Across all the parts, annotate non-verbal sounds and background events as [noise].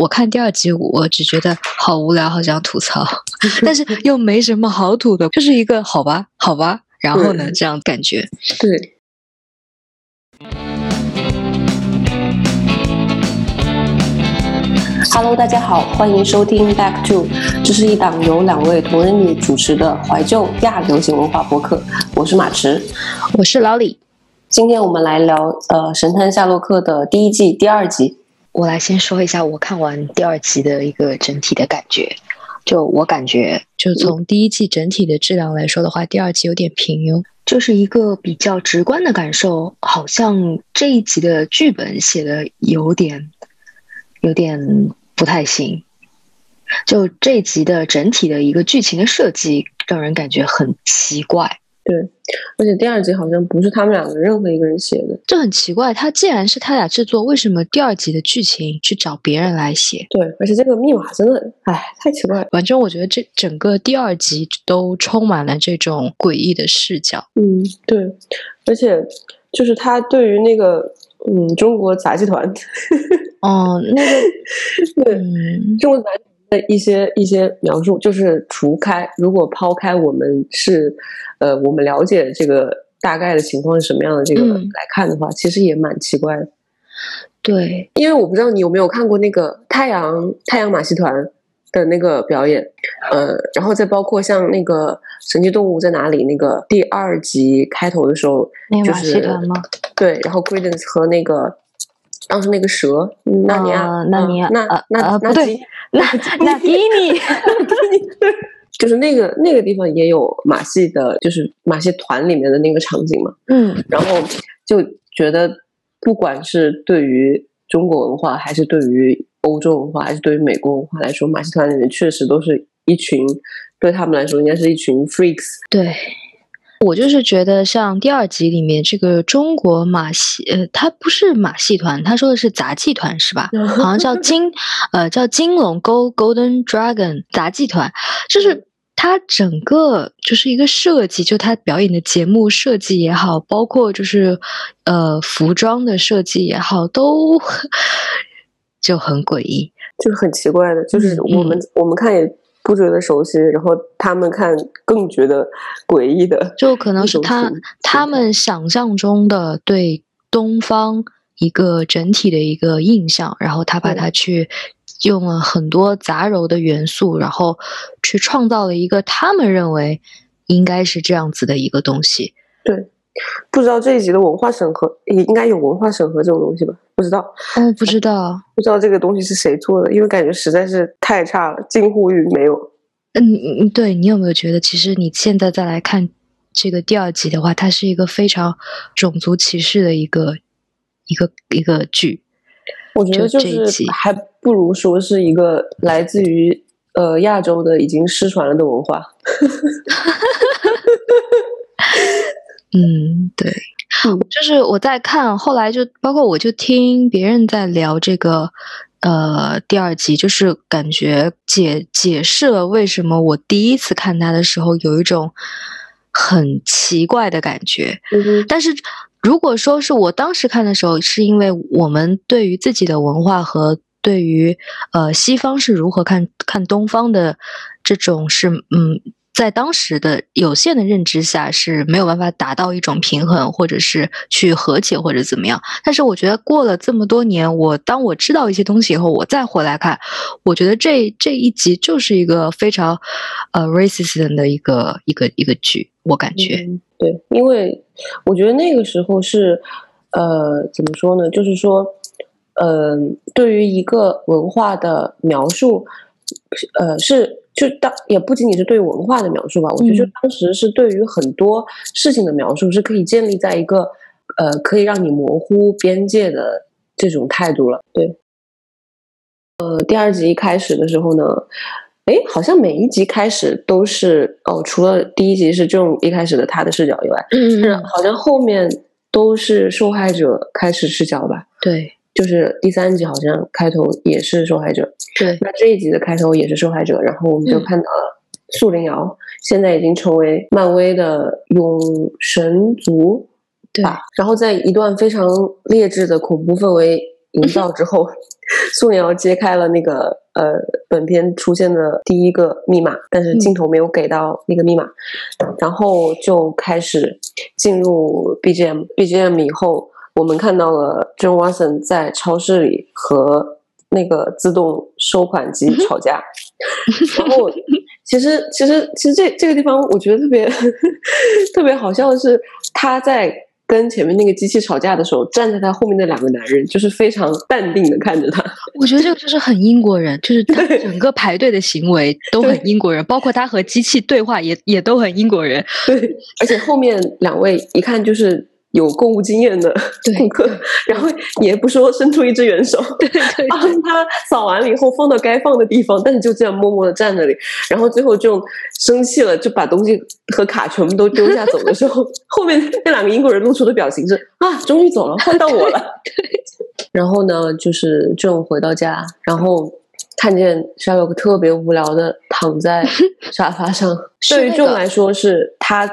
我看第二集，我只觉得好无聊，好想吐槽，[laughs] 但是又没什么好吐的，就是一个好吧，好吧，然后呢，这样感觉。对。Hello，大家好，欢迎收听 Back to，这是一档由两位同人女主持的怀旧亚流行文化播客。我是马驰，我是老李。今天我们来聊呃《神探夏洛克》的第一季第二集。我来先说一下我看完第二集的一个整体的感觉。就我感觉，就从第一季整体的质量来说的话，第二季有点平庸，就是一个比较直观的感受，好像这一集的剧本写的有点，有点。不太行，就这一集的整体的一个剧情的设计，让人感觉很奇怪。对，而且第二集好像不是他们两个任何一个人写的，这很奇怪。他既然是他俩制作，为什么第二集的剧情去找别人来写？对，而且这个密码真的，哎，太奇怪。反正我觉得这整个第二集都充满了这种诡异的视角。嗯，对，而且就是他对于那个。嗯，中国杂技团，哦，那个，[laughs] 对，中国杂技的一些一些描述，就是除开，如果抛开我们是，呃，我们了解这个大概的情况是什么样的这个来看的话，其实也蛮奇怪的。对，因为我不知道你有没有看过那个太阳太阳马戏团。的那个表演，呃，然后再包括像那个《神奇动物在哪里》那个第二集开头的时候，就是对，然后 Credence 和那个当时那个蛇纳尼亚，纳尼亚，那那那吉，那那迪 [laughs] 尼，就是那个那个地方也有马戏的，就是马戏团里面的那个场景嘛，嗯，然后就觉得不管是对于中国文化，还是对于欧洲文化还是对于美国文化来说，马戏团里面确实都是一群，对他们来说应该是一群 freaks。对，我就是觉得像第二集里面这个中国马戏，呃，它不是马戏团，他说的是杂技团是吧？[laughs] 好像叫金，呃，叫金龙 Gold Golden Dragon 杂技团，就是它整个就是一个设计，就它表演的节目设计也好，包括就是呃服装的设计也好，都。[laughs] 就很诡异，就是很奇怪的，就是我们我们看也不觉得熟悉，然后他们看更觉得诡异的，就可能是他他们想象中的对东方一个整体的一个印象，然后他把它去用了很多杂糅的元素，然后去创造了一个他们认为应该是这样子的一个东西，对。不知道这一集的文化审核也应该有文化审核这种东西吧？不知道，哦，不知道，不知道这个东西是谁做的，因为感觉实在是太差了，近乎于没有。嗯嗯，对你有没有觉得，其实你现在再来看这个第二集的话，它是一个非常种族歧视的一个一个一个剧？我觉得就是还不如说是一个来自于呃亚洲的已经失传了的文化。[laughs] 嗯，对，就是我在看，后来就包括我就听别人在聊这个，呃，第二集，就是感觉解解释了为什么我第一次看他的时候有一种很奇怪的感觉。但是如果说是我当时看的时候，是因为我们对于自己的文化和对于呃西方是如何看看东方的这种是嗯。在当时的有限的认知下是没有办法达到一种平衡，或者是去和解或者怎么样。但是我觉得过了这么多年，我当我知道一些东西以后，我再回来看，我觉得这这一集就是一个非常呃 racist 的一个一个一个剧，我感觉对，因为我觉得那个时候是呃怎么说呢？就是说，嗯，对于一个文化的描述，呃是。就当也不仅仅是对文化的描述吧，我觉得就当时是对于很多事情的描述是可以建立在一个呃可以让你模糊边界的这种态度了。对，呃，第二集一开始的时候呢，哎，好像每一集开始都是哦，除了第一集是这种一开始的他的视角以外，嗯，好像后面都是受害者开始视角吧？对。就是第三集好像开头也是受害者，对。那这一集的开头也是受害者，然后我们就看到了素灵瑶现在已经成为漫威的永神族，对吧。然后在一段非常劣质的恐怖氛围营造之后，[laughs] 宋瑶揭开了那个呃本片出现的第一个密码，但是镜头没有给到那个密码，然后就开始进入 BGM，BGM 以后，我们看到了 John Watson 在超市里和那个自动收款机吵架，[laughs] 然后其实其实其实这这个地方我觉得特别 [laughs] 特别好笑的是他在。跟前面那个机器吵架的时候，站在他后面的两个男人就是非常淡定的看着他。我觉得这个就是很英国人，就是他整个排队的行为 [laughs] 都很英国人，包括他和机器对话也也都很英国人。对，而且后面两位一看就是。有购物经验的顾客，[laughs] 然后也不说伸出一只援手，对对,对帮 [laughs] 他扫完了以后放到该放的地方，但是就这样默默的站那里，然后最后就生气了，就把东西和卡全部都丢下走的时候，[laughs] 后面那两个英国人露出的表情是啊，终于走了，换到我了。然后呢，就是这种回到家，然后看见夏洛克特别无聊的躺在沙发上，对于这种来说是他。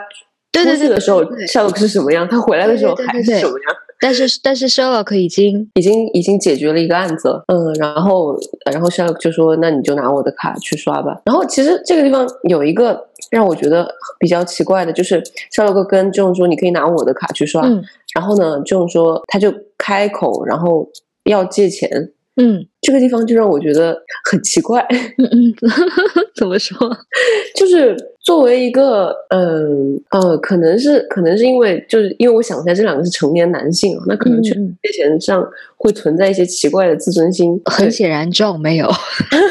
出去的时候，Sherlock 是什么样？他回来的时候还是什么样？但是，但是 Sherlock 已经已经已经解决了一个案子，嗯，然后，然后 Sherlock 就说：“那你就拿我的卡去刷吧。”然后，其实这个地方有一个让我觉得比较奇怪的，就是 Sherlock 跟 John 说：“你可以拿我的卡去刷。”然后呢，John 说他就开口，然后要借钱。嗯，这个地方就让我觉得很奇怪。嗯嗯，[laughs] 怎么说？[laughs] 就是作为一个，嗯呃，可能是可能是因为，就是因为我想起来这两个是成年男性，那可能去借钱上会存在一些奇怪的自尊心。很显然，John 没有。[laughs]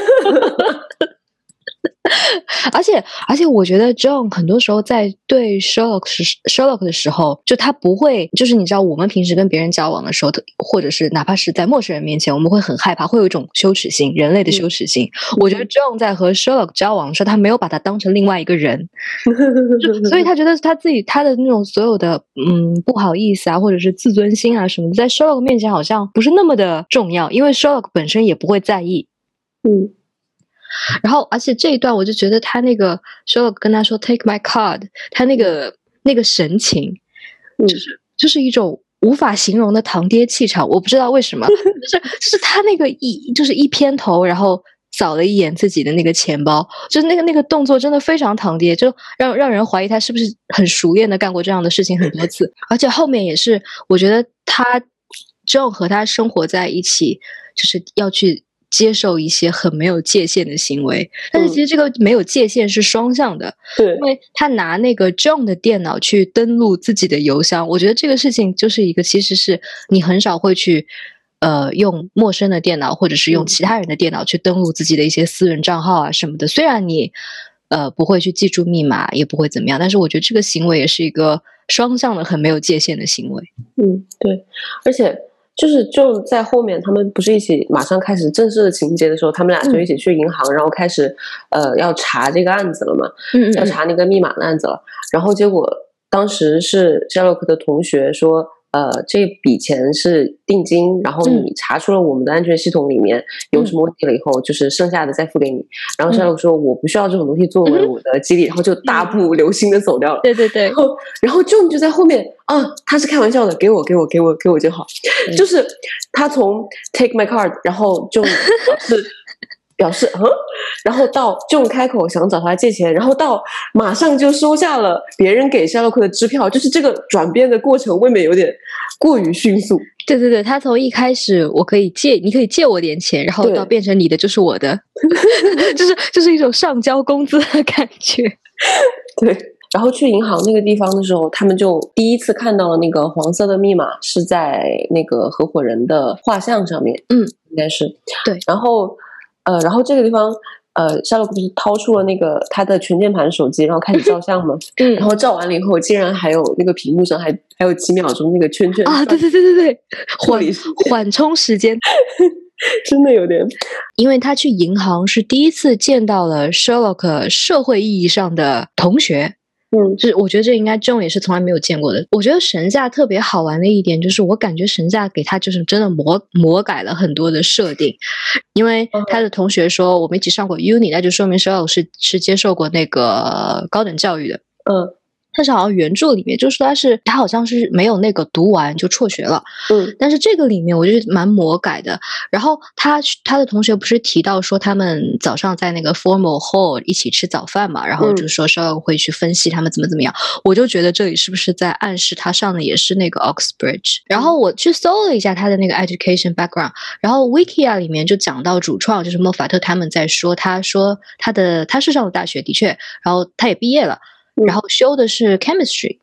而且，而且，我觉得 John 很多时候在对 Sherlock 是 Sherlock 的时候，就他不会，就是你知道，我们平时跟别人交往的时候，或者是哪怕是在陌生人面前，我们会很害怕，会有一种羞耻心，人类的羞耻心。我觉得 John 在和 Sherlock 交往的时候，他没有把他当成另外一个人，[laughs] 所以他觉得他自己他的那种所有的嗯不好意思啊，或者是自尊心啊什么的，在 Sherlock 面前好像不是那么的重要，因为 Sherlock 本身也不会在意。嗯。然后，而且这一段我就觉得他那个 Sherlock 跟他说 “Take my card”，他那个那个神情，就是就是一种无法形容的堂爹气场。我不知道为什么，[laughs] 就是就是他那个一就是一偏头，然后扫了一眼自己的那个钱包，就是那个那个动作真的非常堂爹，就让让人怀疑他是不是很熟练的干过这样的事情很多次。而且后面也是，我觉得他 John 和他生活在一起，就是要去。接受一些很没有界限的行为，但是其实这个没有界限是双向的，对，因为他拿那个 John 的电脑去登录自己的邮箱，我觉得这个事情就是一个，其实是你很少会去呃用陌生的电脑或者是用其他人的电脑去登录自己的一些私人账号啊什么的。虽然你呃不会去记住密码，也不会怎么样，但是我觉得这个行为也是一个双向的很没有界限的行为。嗯，对，而且。就是就在后面，他们不是一起马上开始正式的情节的时候，他们俩就一起去银行，然后开始呃要查这个案子了嘛，要查那个密码的案子了。然后结果当时是夏洛克的同学说。呃，这笔钱是定金，然后你查出了我们的安全系统里面有什么问题了以后，就是剩下的再付给你。然后夏洛说：“我不需要这种东西作为我的激励。”然后就大步流星的走掉了。对对对。然后，然后 John 就在后面啊，他是开玩笑的，给我，给我，给我，给我就好。[laughs] 就是他从 Take my card，然后就。[laughs] 是。表示嗯，然后到这种开口想找他借钱，然后到马上就收下了别人给夏洛克的支票，就是这个转变的过程未免有点过于迅速。对对对，他从一开始我可以借，你可以借我点钱，然后到变成你的就是我的，[laughs] 就是就是一种上交工资的感觉。[laughs] 对，然后去银行那个地方的时候，他们就第一次看到了那个黄色的密码是在那个合伙人的画像上面。嗯，应该是对，然后。呃，然后这个地方，呃，夏洛克不是掏出了那个他的全键盘手机，然后开始照 [laughs] 相吗？嗯，然后照完了以后，竟然还有那个屏幕上还还有几秒钟那个圈圈啊！对对对对对，缓缓冲时间，[laughs] 真的有点，因为他去银行是第一次见到了 Sherlock 社会意义上的同学。嗯，就是我觉得这应该 John 也是从来没有见过的。我觉得神价特别好玩的一点就是，我感觉神价给他就是真的魔魔改了很多的设定，因为他的同学说我们一起上过 Uni，那就说明 Sherlock 是是接受过那个高等教育的。嗯，但是好像原著里面就是说他是他好像是没有那个读完就辍学了，嗯但是这个里面我觉得蛮魔改的。然后他他的同学不是提到说他们早上在那个 formal hall 一起吃早饭嘛，然后嗯就说稍会去分析他们怎么怎么样，我就觉得这里是不是在暗示他上的也是那个 Oxbridge？然后我去搜了一下他的那个 education background，然后 Wikia 里面就讲到主创就是莫法特他们在说，他说他的他是上了大学的确，然后他也毕业了，嗯然后修的是 chemistry。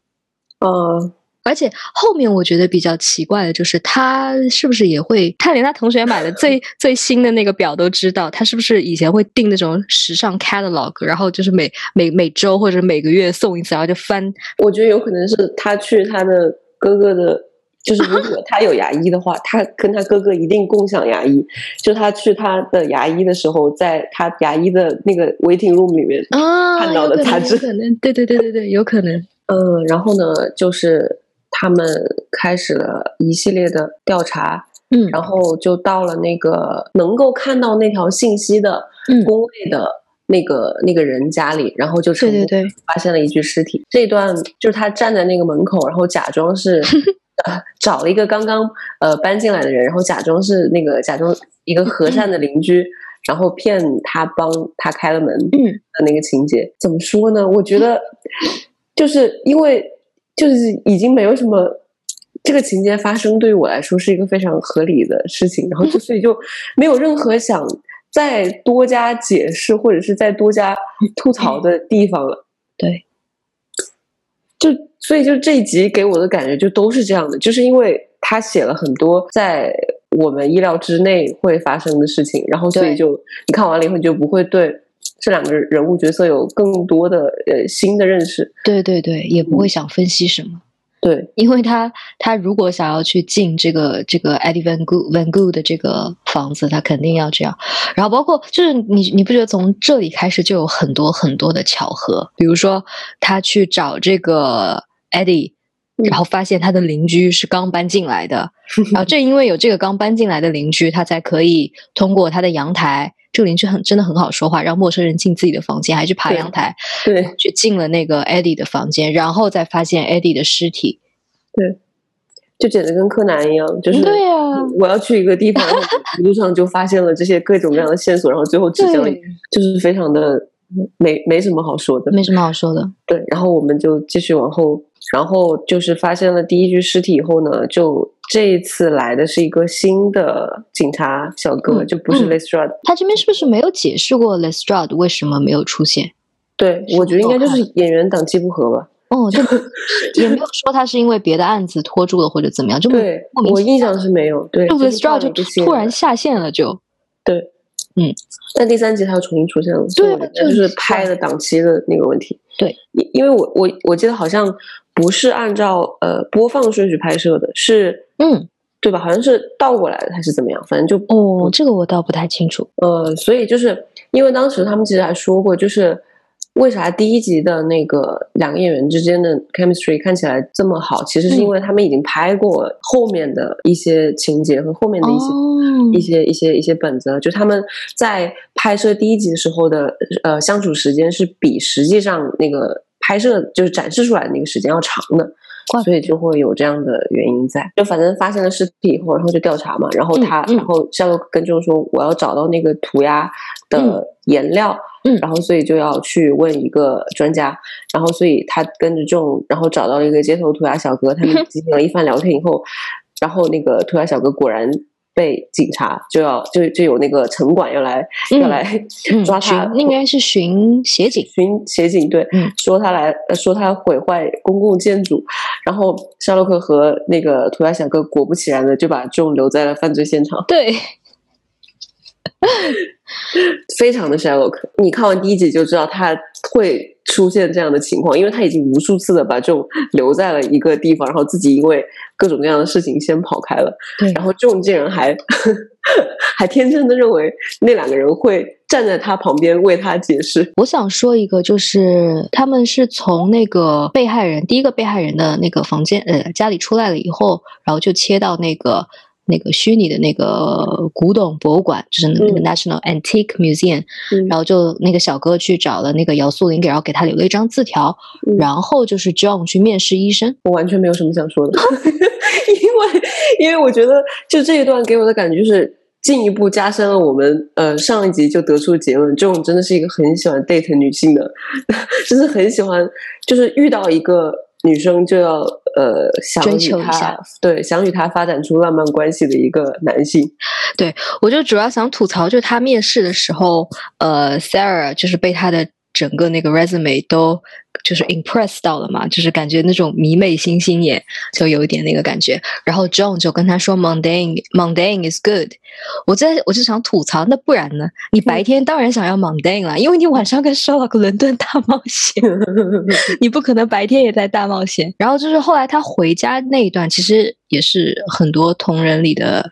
呃，而且后面我觉得比较奇怪的就是，他是不是也会？他连他同学买的最 [laughs] 最新的那个表都知道，他是不是以前会订那种时尚 catalog，然后就是每每每周或者每个月送一次，然后就翻。我觉得有可能是他去他的哥哥的，就是如果他有牙医的话，他跟他哥哥一定共享牙医。就他去他的牙医的时候，在他牙医的那个 waiting room 里面，啊，看到的杂志有可能，对对对对对，有可能。嗯，然后呢，就是他们开始了一系列的调查，嗯然后就到了那个能够看到那条信息的嗯工位的那个、那个人家里，然后就成功对对对，发现了一具尸体。这一段就是他站在那个门口，然后假装是 [laughs] 呃找了一个刚刚呃搬进来的人，然后假装是那个假装一个和善的邻居。然后骗他帮他开了门嗯的那个情节，怎么说呢？我觉得就是因为就是已经没有什么这个情节发生，对于我来说是一个非常合理的事情，然后就所以就没有任何想再多加解释或者是再多加吐槽的地方了。对，就所以就这一集给我的感觉就都是这样的，就是因为他写了很多在我们意料之内会发生的事情，然后所以就你看完了以后，你就不会对这两个人物角色有更多的呃新的认识。对对对，也不会想分析什么。对，[laughs] 因为他他如果想要去进这个这个 Eddie Van Gogh Van Gogh 的这个房子，他肯定要这样。然后包括就是你你不觉得从这里开始就有很多很多的巧合？比如说他去找这个 Eddie，嗯然后发现他的邻居是刚搬进来的，[laughs] 然后正因为有这个刚搬进来的邻居，他才可以通过他的阳台。这个邻居很真的很好说话，让陌生人进自己的房间，还去爬阳台，对，去进了那个 Eddie 的房间，然后再发现 Eddie 的尸体。对就简直跟柯南一样，就是对呀、我要去一个地方，一路上就发现了这些各种各样的线索，然后最后指向了，就是非常的没没什么好说的。没什么好说的。对，然后我们就继续往后，然后就是发现了第一具尸体以后呢，就这一次来的是一个新的警察小哥，嗯就不是嗯 Lestrade。他这边是不是没有解释过 Lestrade 为什么没有出现？对，我觉得应该就是演员档期不合吧。哦，就 [laughs] 也没有说他是因为别的案子拖住了或者怎么样，就对我印象是没有，对，Lestrade 就突然下线了就，对，嗯但第三集他又重新出现了，所以我觉得就就是是拍的档期的那个问题。对，因因为我我我记得好像不是按照呃播放顺序拍摄的，是嗯，对吧？好像是倒过来的还是怎么样？反正就哦，这个我倒不太清楚。呃，所以就是因为当时他们其实还说过，就是为啥第一集的那个两个演员之间的 chemistry 看起来这么好，其实是因为他们已经拍过后面的一些情节和后面的一些、哦一些一些一些本子了，就他们在拍摄第一集的时候的呃相处时间是比实际上那个拍摄就是展示出来的那个时间要长的。所以就会有这样的原因在，就反正发现了尸体以后，然后就调查嘛，然后他，嗯嗯然后夏洛克跟众说我要找到那个涂鸦的颜料，嗯然后所以就要去问一个专家，然后所以他跟着众，然后找到了一个街头涂鸦小哥，他们 [laughs] 进行了一番聊天以后，然后那个涂鸦小哥果然被警察就要就就有那个城管要来、要嗯来嗯抓他。巡应该是巡协警。巡协警对，嗯。说他来呃说他毁坏公共建筑，然后夏洛克和那个涂鸦小哥果不其然的就把众留在了犯罪现场，对，[laughs] 非常的 Sherlock。你看完第一集就知道他会出现这样的情况，因为他已经无数次的把这种留在了一个地方，然后自己因为各种各样的事情先跑开了，对然后这种竟然还 [laughs] 还天真的认为那两个人会站在他旁边为他解释。我想说一个，就是他们是从那个被害人第一个被害人的那个房间呃家里出来了以后，然后就切到那个那个虚拟的那个古董博物馆，就是那个 National Antique Museum，然后就那个小哥去找了那个姚素林，给然后给他留了一张字条，然后就是 John 去面试医生。我完全没有什么想说的，[laughs] 因为因为我觉得就这一段给我的感觉就是进一步加深了我们呃上一集就得出的结论，John 真的是一个很喜欢 date 女性的，[laughs] 就是很喜欢，就是遇到一个。女生就要呃想与他对想与他发展出浪漫关系的一个男性，对我就主要想吐槽，就是他面试的时候，呃，Sarah 就是被他的。整个那个 resume 都就是 impress 到了嘛，就是感觉那种迷妹星星眼，就有一点那个感觉。然后 John 就跟他说 mundane mundane is good。我在我就想吐槽，那不然呢？你白天当然想要 mundane 了，因为你晚上跟 Sherlock 伦敦大冒险，[laughs] 你不可能白天也在大冒险。然后就是后来他回家那一段，其实也是很多同人里的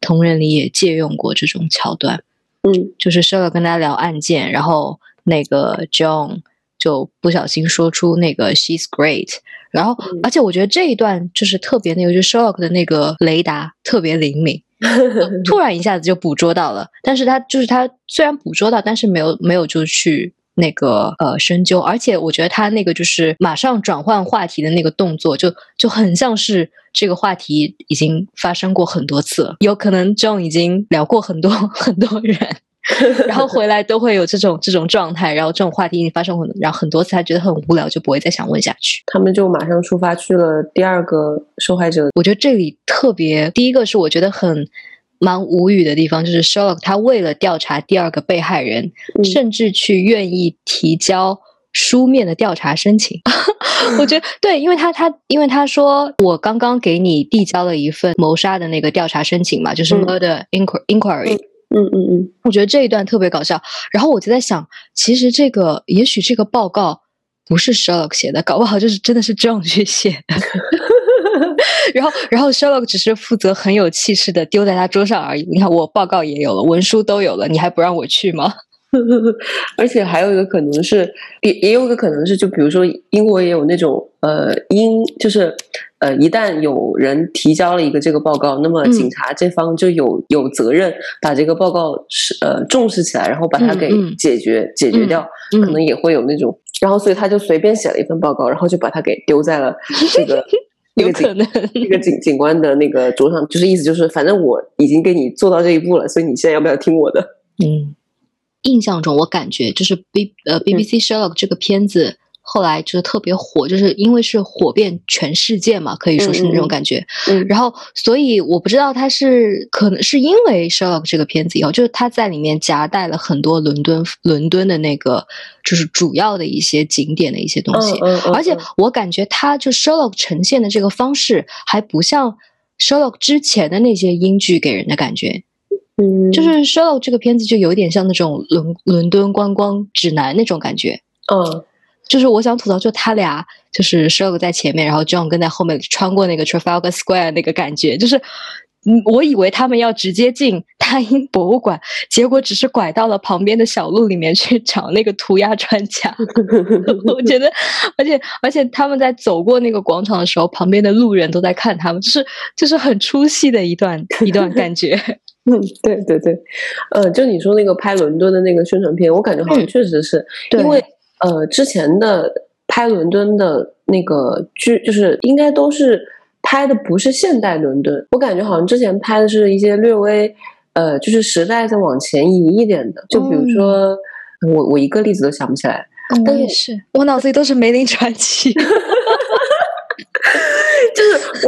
同人里也借用过这种桥段。嗯，就是 Sherlock 跟他聊案件，然后。那个 John 就不小心说出那个 She's great，然后而且我觉得这一段就是特别那个，就 Sherlock 的那个雷达特别灵敏，[laughs] 突然一下子就捕捉到了。但是他就是他虽然捕捉到，但是没有没有就去那个呃深究。而且我觉得他那个就是马上转换话题的那个动作，就就很像是这个话题已经发生过很多次了，有可能 John 已经聊过很多 [laughs] 很多人。[laughs] 然后回来都会有这种这种状态，然后这种话题已经发生很，然后很多次，他觉得很无聊，就不会再想问下去。他们就马上出发去了第二个受害者。我觉得这里特别，第一个是我觉得很蛮无语的地方，就是 Sherlock 他为了调查第二个被害人，甚至去愿意提交书面的调查申请。[laughs] 我觉得对，因为他他因为他说我刚刚给你递交了一份谋杀的那个调查申请嘛，就是 murder inquiry。嗯嗯嗯嗯，我觉得这一段特别搞笑。然后我就在想，其实这个也许这个报告不是 Sherlock 写的，搞不好就是真的是 John 去写的。[laughs] 然后，然后 Sherlock 只是负责很有气势的丢在他桌上而已。你看，我报告也有了，文书都有了，你还不让我去吗？[laughs] 而且还有一个可能是，也也有一个可能是，就比如说英国也有那种呃，英就是呃，一旦有人提交了一个这个报告，那么警察这方就有有责任把这个报告是呃重视起来，然后把它给解决解决掉，可能也会有那种，然后所以他就随便写了一份报告，然后就把它给丢在了 [laughs] 这个有可能这个警警官的那个桌上，就是意思就是反正我已经给你做到这一步了，所以你现在要不要听我的？嗯。印象中，我感觉就是 B 呃 BBC Sherlock 这个片子后来就是特别火，就是因为是火遍全世界嘛，可以说是那种感觉。然后，所以我不知道他是可能是因为 Sherlock 这个片子以后，就是他在里面夹带了很多伦敦伦敦的那个就是主要的一些景点的一些东西。而且我感觉他就 Sherlock 呈现的这个方式还不像 Sherlock 之前的那些英剧给人的感觉。嗯，就是《Sherlock》这个片子就有点像那种伦伦敦观光指南那种感觉。嗯，就是我想吐槽，就他俩就是 Sherlock 在前面，然后 John 跟在后面穿过那个 Trafalgar Square 那个感觉，就是嗯，我以为他们要直接进大英博物馆，结果只是拐到了旁边的小路里面去找那个涂鸦专家。[laughs] 我觉得，而且而且他们在走过那个广场的时候，旁边的路人都在看他们，就是就是很出戏的一段一段感觉。[laughs] 嗯，对对对，呃，就你说那个拍伦敦的那个宣传片，我感觉好像确实是因为呃，之前的拍伦敦的那个剧，就是应该都是拍的不是现代伦敦，我感觉好像之前拍的是一些略微呃，就是时代再往前移一点的，就比如说我我一个例子都想不起来，我也是，我脑子里都是梅林传奇。[laughs]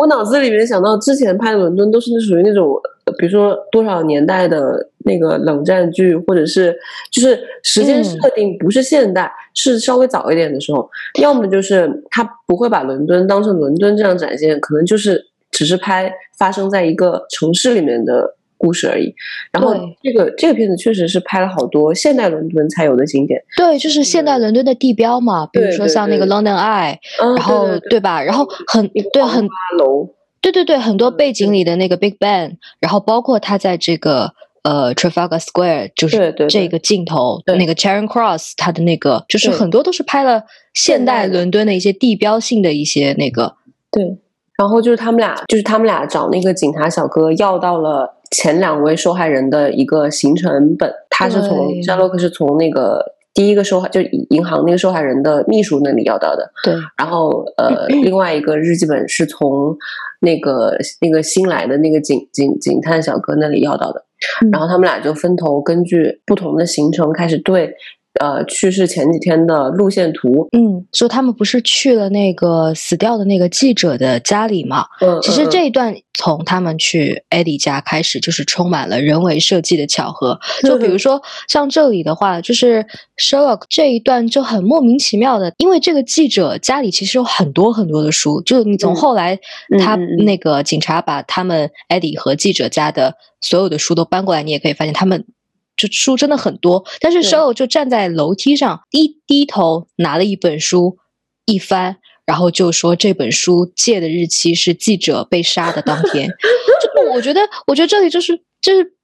就是我脑子里面想到之前拍的伦敦都是属于那种，比如说多少年代的那个冷战剧，或者是就是时间设定不是现代，是稍微早一点的时候，要么就是他不会把伦敦当成伦敦这样展现，可能就是只是拍发生在一个城市里面的。故事而已，然后这个这个片子确实是拍了好多现代伦敦才有的景点，对，就是现代伦敦的地标嘛，比如说像那个 London Eye，然后对吧？然后很对很楼，对对对，很多背景里的那个 Big Ben，然后包括他在这个呃 Trafalgar Square，就是这个镜头，那个 Charing Cross，它的那个就是很多都是拍了现代伦敦的一些地标性的一些那个对。然后就是他们俩，就是他们俩找那个警察小哥要到了前两位受害人的一个行程本，他是从对。夏洛克是从那个第一个受害就银行那个受害人的秘书那里要到的，对，然后呃，另外一个日记本是从那个那个新来的那个警警警探小哥那里要到的，嗯。然后他们俩就分头根据不同的行程开始对呃去世前几天的路线图，嗯，说他们不是去了那个死掉的那个记者的家里嘛？嗯，其实嗯这一段从他们去 Eddie 家开始，就是充满了人为设计的巧合。就比如说像这里的话，就是 Sherlock 这一段就很莫名其妙的，因为这个记者家里其实有很多很多的书，就你从嗯后来他那个警察把他们 Eddie 和记者家的所有的书都搬过来，你也可以发现他们。就书真的很多，但是对 Sherlock 就站在楼梯上，一低头拿了一本书，一翻，然后就说这本书借的日期是记者被杀的当天。[laughs] 就我觉得，我觉得这里就是就是。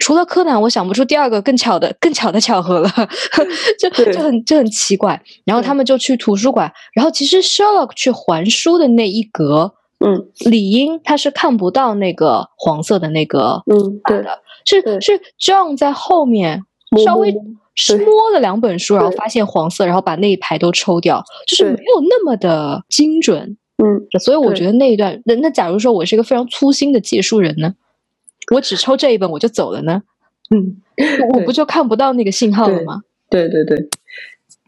除了柯南，我想不出第二个更巧的、更巧的巧合了，[laughs] 就对就很就很奇怪。然后他们就去图书馆，然后其实 Sherlock 去还书的那一格，嗯理应他是看不到那个黄色的那个嗯对的，是是 John 在后面稍微摸是摸了两本书，然后发现黄色，然后把那一排都抽掉，就是没有那么的精准。嗯。所以我觉得那一段，那那假如说我是一个非常粗心的借书人呢，我只抽这一本我就走了呢，嗯，我不就看不到那个信号了吗？对对对，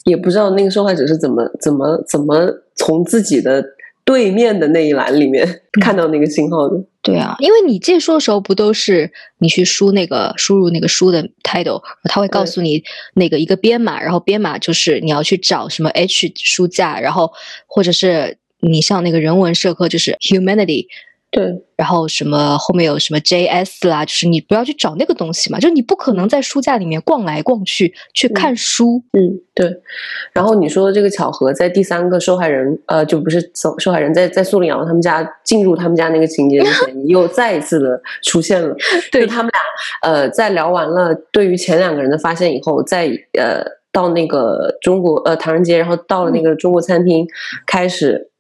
也不知道那个受害者是怎么怎么怎么从自己的对面的那一栏里面嗯看到那个信号的。对啊，因为你借书的时候不都是你去输那个输入那个书的 title，它会告诉你那个一个编码，然后编码就是你要去找什么 H 书架，然后或者是你像那个人文社科就是 humanity，对然后什么后面有什么 JS 啦，就是你不要去找那个东西嘛，就是你不可能在书架里面逛来逛去去看书。嗯，对。然后你说的这个巧合，在第三个受害人，呃，就不是受受害人，在在苏林瑶他们家进入他们家那个情节之前，[laughs] 又再一次的出现了。对他们俩，呃，在聊完了对于前两个人的发现以后，在呃到那个中国呃唐人街，然后到了那个中国餐厅，开始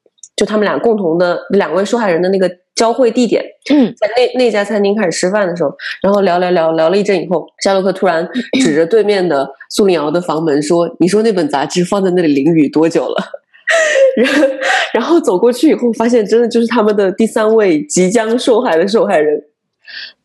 就他们俩共同的两位受害人的那个交汇地点，嗯，在那那家餐厅开始吃饭的时候，然后聊聊聊聊了一阵以后，夏洛克突然指着对面的苏林瑶的房门说：“你说那本杂志放在那里淋雨多久了？” [laughs] 然后然后走过去以后，发现真的就是他们的第三位即将受害的受害人。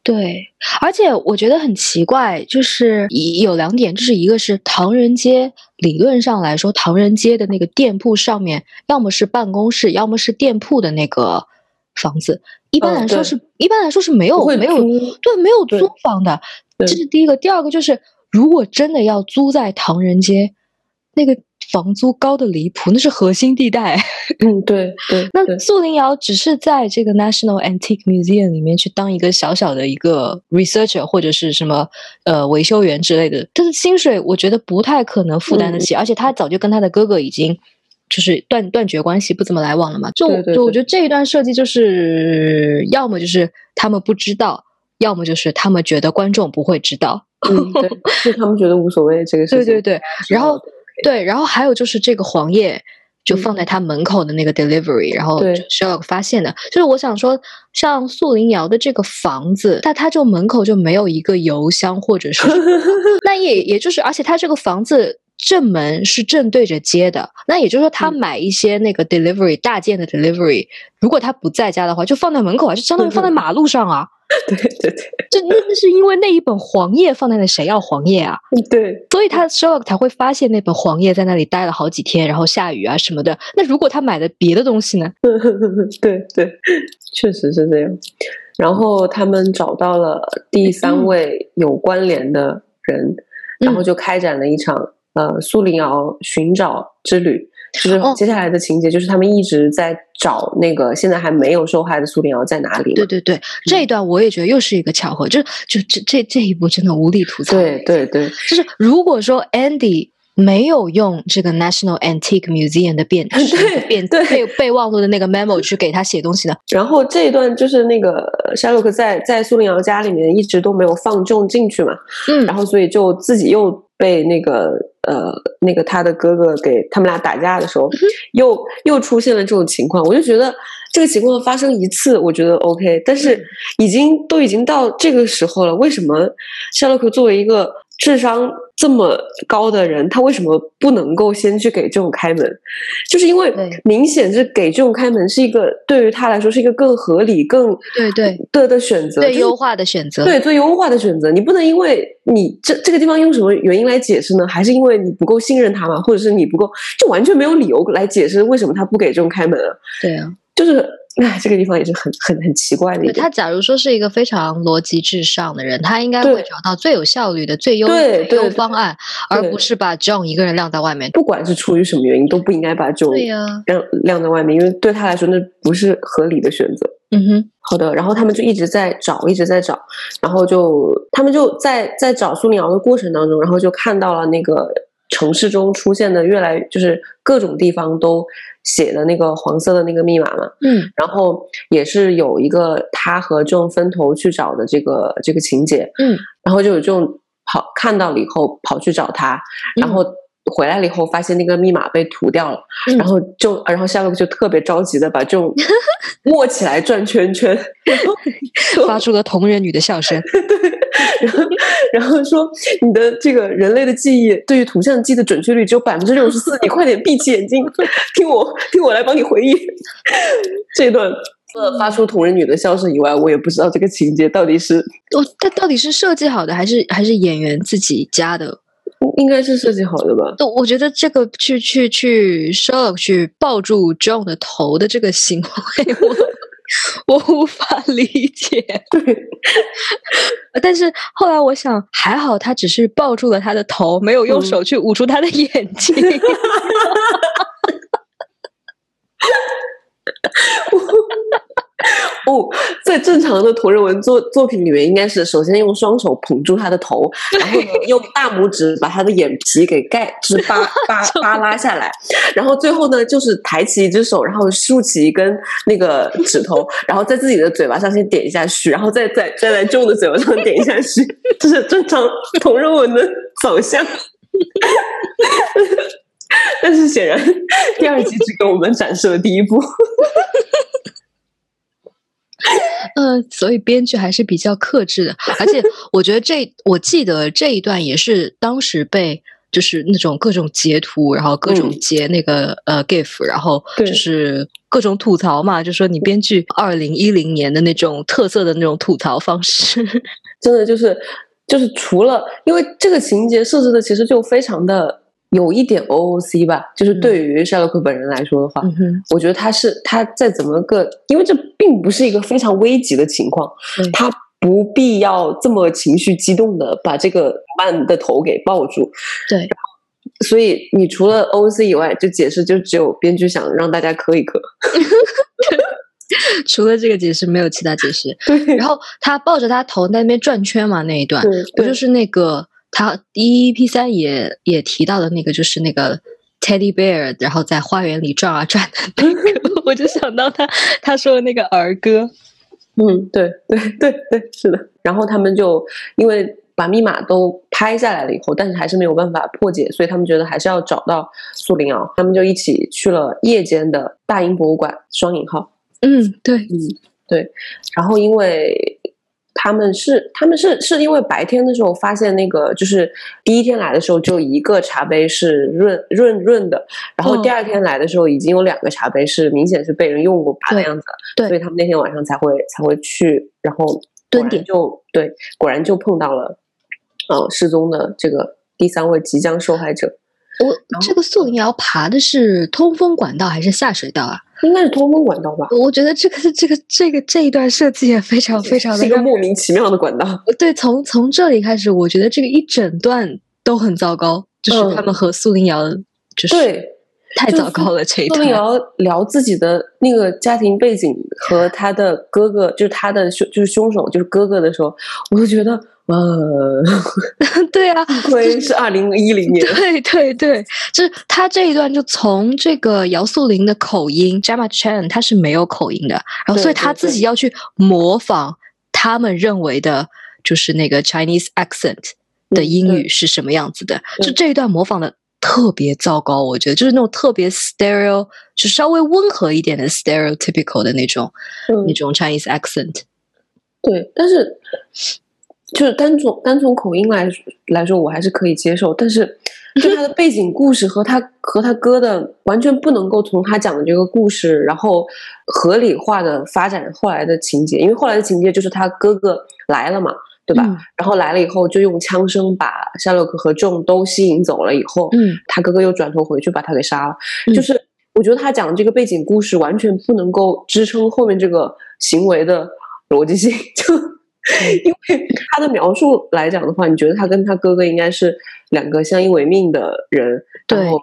对，而且我觉得很奇怪，就是有两点，就是一个是唐人街，理论上来说，唐人街的那个店铺上面，要么是办公室，要么是店铺的那个房子，一般来说是，一般来说是没有没有对没有租房的，这是第一个。第二个就是，如果真的要租在唐人街，那个房租高的离谱，那是核心地带。[laughs] 嗯，对对那对素林瑶只是在这个 National Antique Museum 里面去当一个小小的一个 researcher 或者是什么呃维修员之类的，但是薪水我觉得不太可能负担得嗯起，而且他早就跟他的哥哥已经就是断断绝关系，不怎么来往了嘛。就对对对就我觉得这一段设计就是要么就是他们不知道，要么就是他们觉得观众不会知道。嗯，对，就他们觉得无所谓这个事情。[laughs] 对对对，然后对，然后还有就是这个黄页就嗯放在他门口的那个 delivery，、然后对 Sherlock 发现的，就是我想说，像素林瑶的这个房子，但他就门口就没有一个邮箱或者是 [laughs] 那也也就是，而且他这个房子。正门是正对着街的，那也就是说，他嗯买一些那个 delivery 大件的 delivery，如果他不在家的话，就放在门口啊，就相当于放在马路上啊。[laughs] 对对对这那那是因为那一本黄页放在那，谁要黄页啊？对，所以他 Sherlock 才会发现那本黄页在那里待了好几天，然后下雨啊什么的。那如果他买的别的东西呢？[laughs] 对对，确实是这样。然后他们找到了第三位有关联的人，然后就开展了一场呃苏林瑶寻找之旅。就是哦接下来的情节，就是他们一直在找那个现在还没有受害的苏林瑶在哪里。对对对，这一段我也觉得又是一个巧合，就就这这这一步真的无力吐槽。对对对就是如果说 Andy 没有用这个 National Antique Museum 的便 [laughs] 对 [laughs] 便对备备忘录的那个 memo 去给他写东西呢？然后这一段就是那个夏洛克在在苏林瑶家里面一直都没有放重进去嘛，嗯然后所以就自己又被那个呃那个他的哥哥给他们俩打架的时候，又又出现了这种情况，我就觉得这个情况发生一次，我觉得 OK，但是已经都已经到这个时候了，为什么夏洛克作为一个智商这么高的人，他为什么不能够先去给这种开门？就是因为明显是给这种开门是一个对于他来说是一个更合理、更对对的的选择，最优化的选择，对最优化的选择。你不能因为你这这个地方用什么原因来解释呢？还是因为你不够信任他吗？或者是你不够，就完全没有理由来解释为什么他不给这种开门啊？对啊，就是。[laughs] 哎，这个地方也是很很很奇怪的。他假如说是一个非常逻辑至上的人，他应该会找到最有效率的最优最优方案，而不是把 John 一个人晾在外面。不管是出于什么原因，都不应该把 John 晾晾在外面，因为对他来说那不是合理的选择。嗯哼，好的。然后他们就一直在找，一直在找，然后就他们就在在找苏宁瑶的过程当中，然后就看到了那个。城市中出现的越来就是各种地方都写的那个黄色的那个密码嘛，嗯，然后也是有一个他和这种分头去找的这个这个情节，嗯，然后就有这种跑看到了以后跑去找他，然后回来了以后发现那个密码被涂掉了，然后就然后夏洛克就特别着急的把这种 [laughs] 握起来转圈圈，[laughs] 发出了同人女的笑声，[laughs] 对。然后，[laughs] 然后说你的这个人类的记忆对于图像记忆的准确率只有百分之六十四，你快点闭起眼睛，听我听我来帮你回忆 [laughs] 这段。除了发出同人女的笑声以外，我也不知道这个情节到底是哦，它到底是设计好的还是还是演员自己加的？应该是设计好的吧？我觉得这个去去去 s h o c k 去抱住 John 的头的这个行为，我。我无法 [laughs] 理解，对，但是后来我想，还好他只是抱住了他的头，没有用手去捂住他的眼睛。[laughs] [laughs] 哦，在正常的同人文作作品里面，应该是首先用双手捧住他的头，然后用大拇指把他的眼皮给盖，是扒 [laughs] 扒扒拉下来，然后最后呢，就是抬起一只手，然后竖起一根那个指头，然后在自己的嘴巴上先点一下虚，然后再再再在众的嘴巴上点一下虚，这是正常同人文的走向。[laughs] 但是显然，第二集只给我们展示了第一步。嗯，所以编剧还是比较克制的，而且 [laughs] 我觉得这，我记得这一段也是当时被就是那种各种截图，然后各种截那个呃 gif，然后就是各种吐槽嘛，就说你编剧二零一零年的那种特色的那种吐槽方式，[laughs] 真的就是就是除了因为这个情节设置的其实就非常的。有一点 OOC 吧，就是对于夏洛克本人来说的话，我觉得他是他在怎么个，因为这并不是一个非常危急的情况，他不必要这么情绪激动的把这个曼的头给抱住。对，所以你除了 OOC 以外，就解释就只有编剧想让大家磕一磕。[laughs] 除了这个解释，没有其他解释。对，然后他抱着他头在那边转圈嘛，那一段不就是那个。他一 p 三也也提到的那个，就是那个 Teddy Bear，然后在花园里转啊转的那个，[laughs] 我就想到他他说的那个儿歌。嗯，对对对对，是的。然后他们就因为把密码都拍下来了以后，但是还是没有办法破解，所以他们觉得还是要找到苏灵瑶，他们就一起去了夜间的大英博物馆双引号。嗯，对，嗯对。然后因为。他们是，他们是是因为白天的时候发现那个，就是第一天来的时候就一个茶杯是润润润的，然后第二天来的时候已经有两个茶杯是明显是被人用过的样子，对，所以他们那天晚上才会才会去，然后蹲点就对，果然就碰到了，呃，失踪的这个第三位即将受害者。我这个素灵瑶爬的是通风管道还是下水道啊？应该是通风管道吧。我觉得这个这个这个这一段设计也非常非常的一个莫名其妙的管道。对，从从这里开始，我觉得这个一整段都很糟糕，就是他们和苏林瑶就是对太糟糕了。这一段苏林瑶聊自己的那个家庭背景和他的哥哥，就是他的凶就是凶手就是哥哥的时候，我就觉得。呃，[laughs] 对啊，亏是二零一零年。对对对，就是他这一段就从这个姚素玲的口音 j a m a Chan 他是没有口音的，然后所以他自己要去模仿他们认为的，就是那个 Chinese accent，的英语是什么样子的，就这一段模仿的特别糟糕，我觉得就是那种特别 stereo，就稍微温和一点的 stereotypical 的那种那种 Chinese accent。对，但是就是单从单从口音来来说，我还是可以接受，但是。就他的背景故事和他和他哥的完全不能够从他讲的这个故事，然后合理化的发展后来的情节，因为后来的情节就是他哥哥来了嘛，对吧？然后来了以后就用枪声把夏洛克和众都吸引走了，以后，嗯，他哥哥又转头回去把他给杀了。就是我觉得他讲的这个背景故事完全不能够支撑后面这个行为的逻辑性，就。因为他的描述来讲的话，你觉得他跟他哥哥应该是两个相依为命的人，然后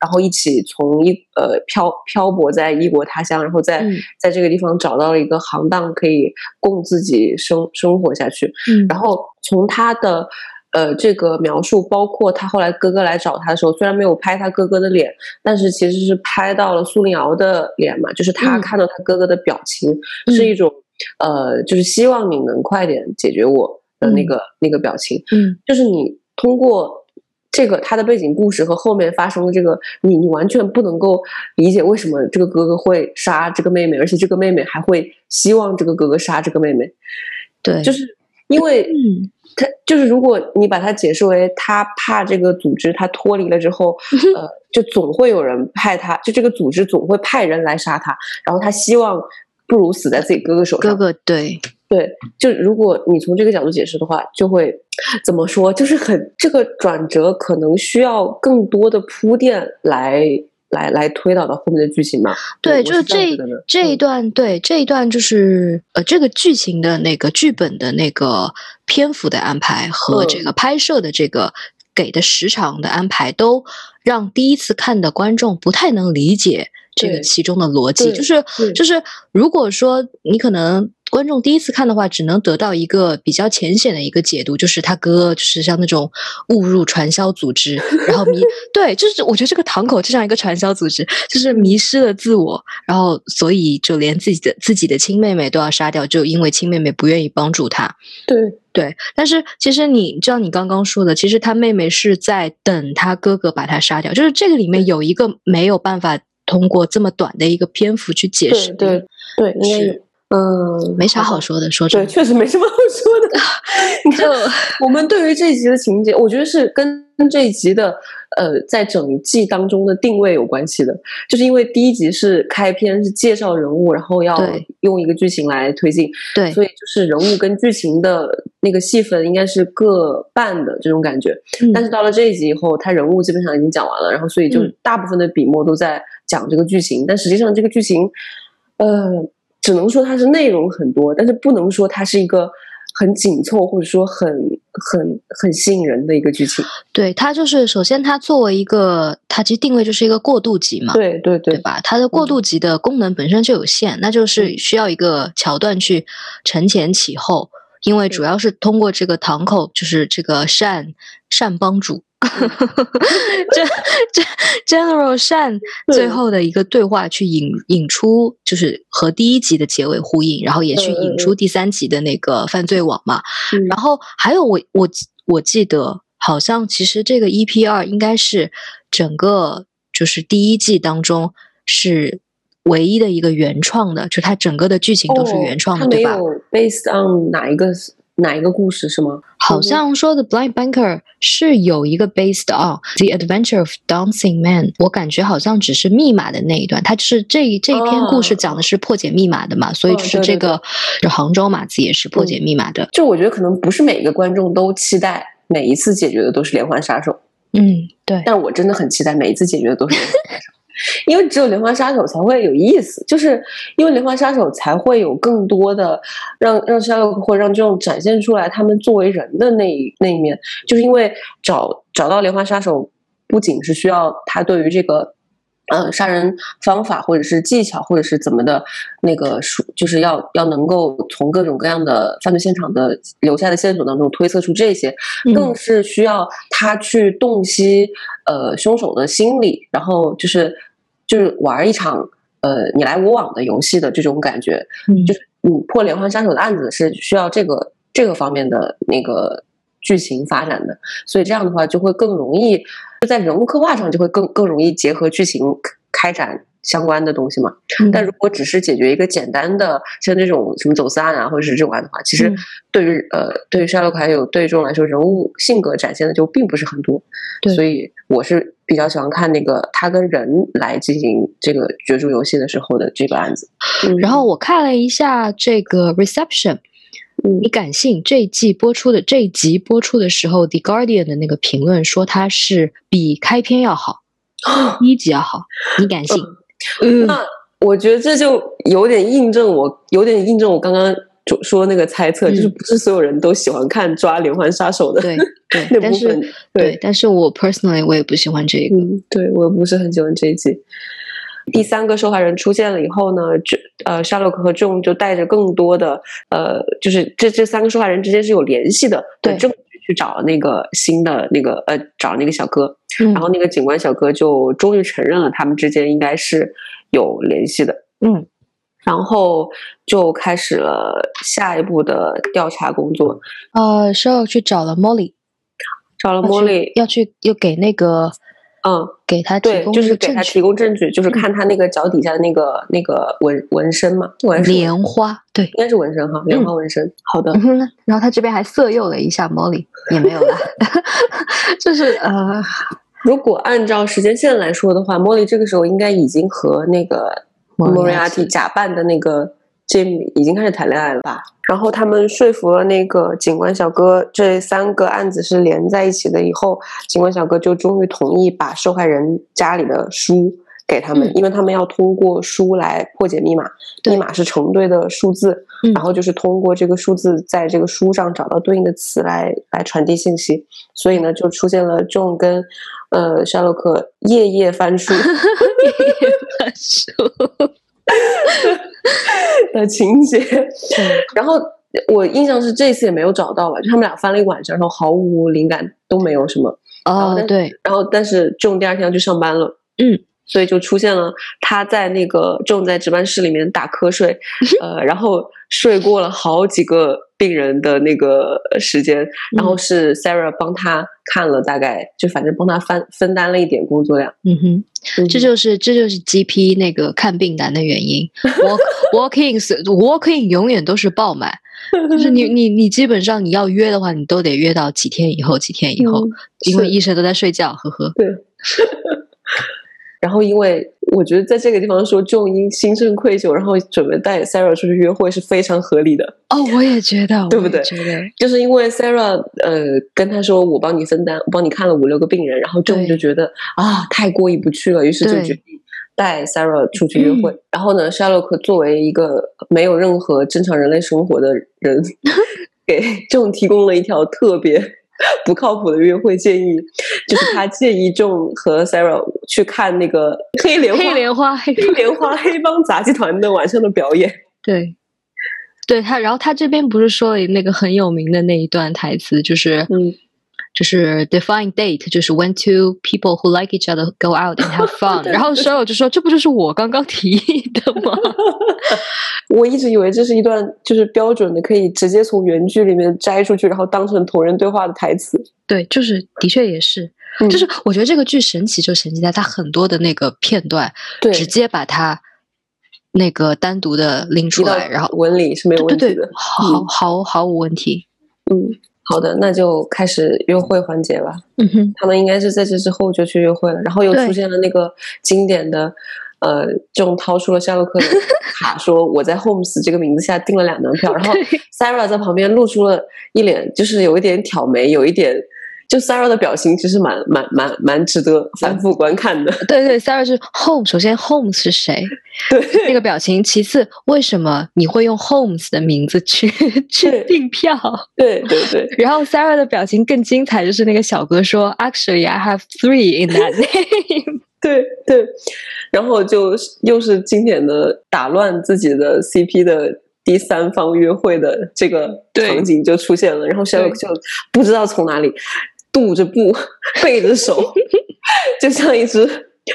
然后一起从一呃漂漂泊在异国他乡，然后在在这个地方找到了一个行当，可以供自己生生活下去。嗯，然后从他的呃这个描述，包括他后来哥哥来找他的时候，虽然没有拍他哥哥的脸，但是其实是拍到了苏林敖的脸嘛，就是他看到他哥哥的表情是一种。呃，就是希望你能快点解决我的那个那个表情。嗯，就是你通过这个他的背景故事和后面发生的这个，你你完全不能够理解为什么这个哥哥会杀这个妹妹，而且这个妹妹还会希望这个哥哥杀这个妹妹。对，就是因为，嗯，他就是如果你把它解释为他怕这个组织他脱离了之后，[laughs] 呃，就总会有人派他，就这个组织总会派人来杀他，然后他希望。不如死在自己哥哥手上。哥哥，对对，就如果你从这个角度解释的话，就会怎么说？就是很这个转折可能需要更多的铺垫来来来推导到后面的剧情嘛？对，就是这这一段，对这一段就是呃，这个剧情的那个剧本的那个篇幅的安排和这个拍摄的这个给的时长的安排，都让第一次看的观众不太能理解。这个其中的逻辑就是，就是如果说你可能。观众第一次看的话，只能得到一个比较浅显的一个解读，就是他哥就是像那种误入传销组织，然后迷 [laughs] 对，就是我觉得这个堂口就像一个传销组织，就是迷失了自我，然后所以就连自己的自己的亲妹妹都要杀掉，就因为亲妹妹不愿意帮助他。对对，但是其实你知道你刚刚说的，其实他妹妹是在等他哥哥把他杀掉，就是这个里面有一个没有办法通过这么短的一个篇幅去解释，对对，应该有。嗯，没啥好说的，说对，确实没什么好说的。[laughs] 就我们对于这一集的情节，我觉得是跟这一集的呃，在整季当中的定位有关系的。就是因为第一集是开篇，是介绍人物，然后要用一个剧情来推进，对，所以就是人物跟剧情的那个戏份应该是各半的这种感觉。但是到了这一集以后，他人物基本上已经讲完了，然后所以就大部分的笔墨都在讲这个剧情，但实际上这个剧情，呃。只能说它是内容很多，但是不能说它是一个很紧凑或者说很很很吸引人的一个剧情。对，它就是首先它作为一个，它其实定位就是一个过渡集嘛。对对对，对吧？它的过渡集的功能本身就有限，那就是需要一个桥段去承前启后，因为主要是通过这个堂口，就是这个善善帮主。这这 General Shan 最后的一个对话，去引引出，就是和第一集的结尾呼应，然后也去引出第三集的那个犯罪网嘛。然后还有我我我记得，好像其实这个 EP 二应该是整个就是第一季当中是唯一的一个原创的，就它整个的剧情都是原创的，对吧？Based on 哪一个？哪一个故事是吗？好像说的《Blind Banker》是有一个 based on The Adventure of Dancing Man，我感觉好像只是密码的那一段，它就是这这一篇故事讲的是破解密码的嘛，所以就是这个就杭州码字也是破解密码的。就我觉得可能不是每个观众都期待每一次解决的都是连环杀手，嗯，对，但我真的很期待每一次解决的都是连环杀手。因为只有连环杀手才会有意思，就是因为连环杀手才会有更多的让让夏洛克或让这种展现出来他们作为人的那一那一面。就是因为找找到连环杀手，不仅是需要他对于这个呃杀人方法或者是技巧或者是怎么的那个数，就是要要能够从各种各样的犯罪现场的留下的线索当中推测出这些，更是需要他去洞悉呃凶手的心理，然后就是。就是玩一场呃你来我往的游戏的这种感觉，就是你破连环杀手的案子是需要这个这个方面的那个剧情发展的，所以这样的话就会更容易就在人物刻画上就会更更容易结合剧情开展。相关的东西嘛，但如果只是解决一个简单的像这种什么走私案啊，或者是这种案的话，其实对于呃对于沙洛克还有对众来说，人物性格展现的就并不是很多。所以我是比较喜欢看那个他跟人来进行这个角逐游戏的时候的这个案子。然后我看了一下这个 reception，你敢信这一季播出的这一集播出的时候，The Guardian 的那个评论说它是比开篇要好，[gasps] 第一集要好，你感兴？那我觉得这就有点印证我，有点印证我刚刚说那个猜测，就是不是所有人都喜欢看抓连环杀手的，[laughs] 对对，但是对，但是我 personally 我也不喜欢这个，对我不是很喜欢这一集。第三个受害人出现了以后呢，这呃，沙洛克和仲就带着更多的呃，就是这这三个受害人之间是有联系的对证据去找那个新的那个呃，找那个小哥。然后那个警官小哥就终于承认了，他们之间应该是有联系的。嗯，然后就开始了下一步的调查工作。呃，Show 去找了 Molly，找了 Molly，要去又给那个，嗯，给他提供就是给他提供证据，就是看他那个脚底下的那个那个纹纹身嘛，纹莲花，对，应该是纹身哈，莲花纹身。好的。然后他这边还色诱了一下 Molly，也没有了，[laughs] 就是呃。[laughs] 如果按照时间线来说的话，，Molly 这个时候应该已经和那个莫瑞亚蒂假扮的那个 Jim 已经开始谈恋爱了吧？然后他们说服了那个警官小哥，这三个案子是连在一起的。以后警官小哥就终于同意把受害人家里的书给他们，因为他们要通过书来破解密码，密码是成对的数字，然后就是通过这个数字在这个书上找到对应的词来来传递信息。所以呢，就出现了 John 跟。呃，夏洛克夜夜翻书，[laughs] 夜夜翻书 [laughs] 的情节。[laughs] 然后我印象是这次也没有找到吧，就他们俩翻了一晚上，然后毫无灵感，都没有什么。哦，对。然后，但是 John 第二天要去上班了。嗯。所以就出现了他在那个正在值班室里面打瞌睡，[laughs] 呃，然后睡过了好几个病人的那个时间，然后是 Sarah 帮他看了大概，就反正帮他分分担了一点工作量。嗯哼，这就是这就是 GP 那个看病难的原因。Walk [laughs] Walk-ins Walking 永远都是爆满，[laughs] 就是你你你基本上你要约的话，你都得约到几天以后，几天以后，因为医生都在睡觉。呵呵，对。然后，因为我觉得在这个地方说重音心生愧疚，然后准备带 Sarah 出去约会是非常合理的。哦，我也觉得，[laughs] 对不对？觉得就是因为 Sarah 呃跟他说我帮你分担，我帮你看了五六个病人，然后重就觉得啊太过意不去了，于是就决定带 Sarah 出去约会。然后呢，Sherlock 作为一个没有任何正常人类生活的人，[laughs] 给 [laughs] 仲提供了一条特别。[laughs] 不靠谱的约会建议，就是他 [laughs] 建议众和 Sarah 去看那个黑莲花黑莲花黑莲花黑帮杂技团的晚上的表演。[laughs] 对，对他，然后他这边不是说了那个很有名的那一段台词，就是嗯。就是 define date，就是 when two people who like each other go out and have fun。[laughs] 然后所有就说这不就是我刚刚提议的吗？[laughs] 我一直以为这是一段就是标准的，可以直接从原剧里面摘出去，然后当成同人对话的台词。对，就是的确也是，就是我觉得这个剧神奇就神奇在它很多的那个片段，对，直接把它那个单独的拎出来，然后纹理是没有问题的，毫毫毫无问题。嗯。好的，那就开始约会环节吧。嗯哼，他们应该是在这之后就去约会了，然后又出现了那个经典的，呃，正掏出了夏洛克的卡，[laughs] 说我在 Holmes 这个名字下订了两张票，然后 Sarah 在旁边露出了一脸，就是有一点挑眉，有一点。就 Sarah 的表情其实蛮蛮蛮蛮值得反复观看的。[laughs] 对对，Sarah 是 Home，首先 Home 是谁？对，那个表情。其次，为什么你会用 Holmes 的名字去 [laughs] 去订票？对对对。[laughs] 然后 Sarah 的表情更精彩，就是那个小哥说：“Actually, I have three in that name。”对对。然后就又是经典的打乱自己的 CP 的第三方约会的这个场景就出现了，然后 Sherlock 就不知道从哪里。踱着步，[laughs] 背着手，[laughs] 就像一只